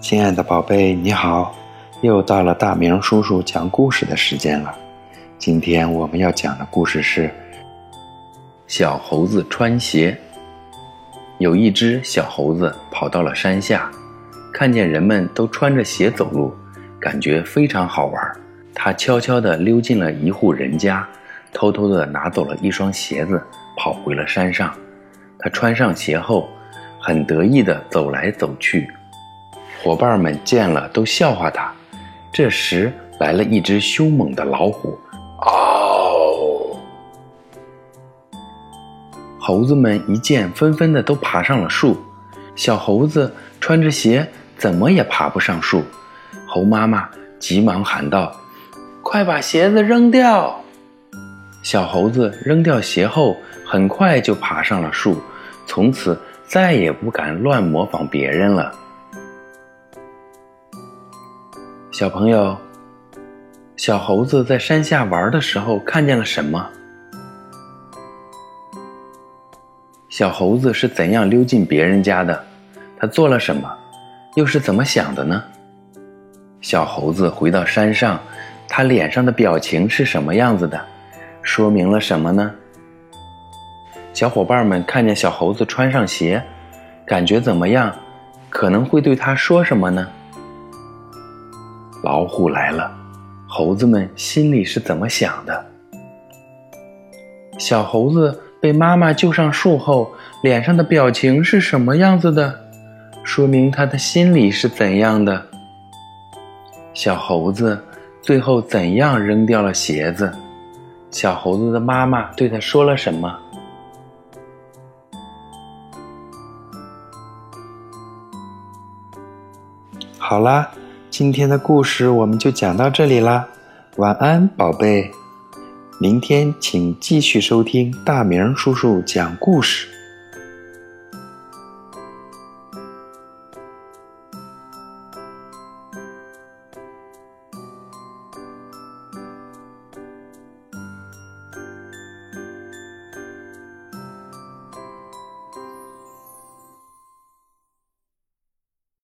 亲爱的宝贝，你好！又到了大明叔叔讲故事的时间了。今天我们要讲的故事是《小猴子穿鞋》。有一只小猴子跑到了山下，看见人们都穿着鞋走路，感觉非常好玩。它悄悄地溜进了一户人家，偷偷地拿走了一双鞋子，跑回了山上。他穿上鞋后，很得意地走来走去。伙伴们见了都笑话他。这时来了一只凶猛的老虎，嗷！猴子们一见，纷纷的都爬上了树。小猴子穿着鞋，怎么也爬不上树。猴妈妈急忙喊道：“快把鞋子扔掉！”小猴子扔掉鞋后，很快就爬上了树，从此再也不敢乱模仿别人了。小朋友，小猴子在山下玩的时候看见了什么？小猴子是怎样溜进别人家的？他做了什么？又是怎么想的呢？小猴子回到山上，他脸上的表情是什么样子的？说明了什么呢？小伙伴们看见小猴子穿上鞋，感觉怎么样？可能会对他说什么呢？老虎来了，猴子们心里是怎么想的？小猴子被妈妈救上树后，脸上的表情是什么样子的？说明他的心里是怎样的？小猴子最后怎样扔掉了鞋子？小猴子的妈妈对他说了什么？好啦。今天的故事我们就讲到这里啦，晚安，宝贝。明天请继续收听大明叔叔讲故事。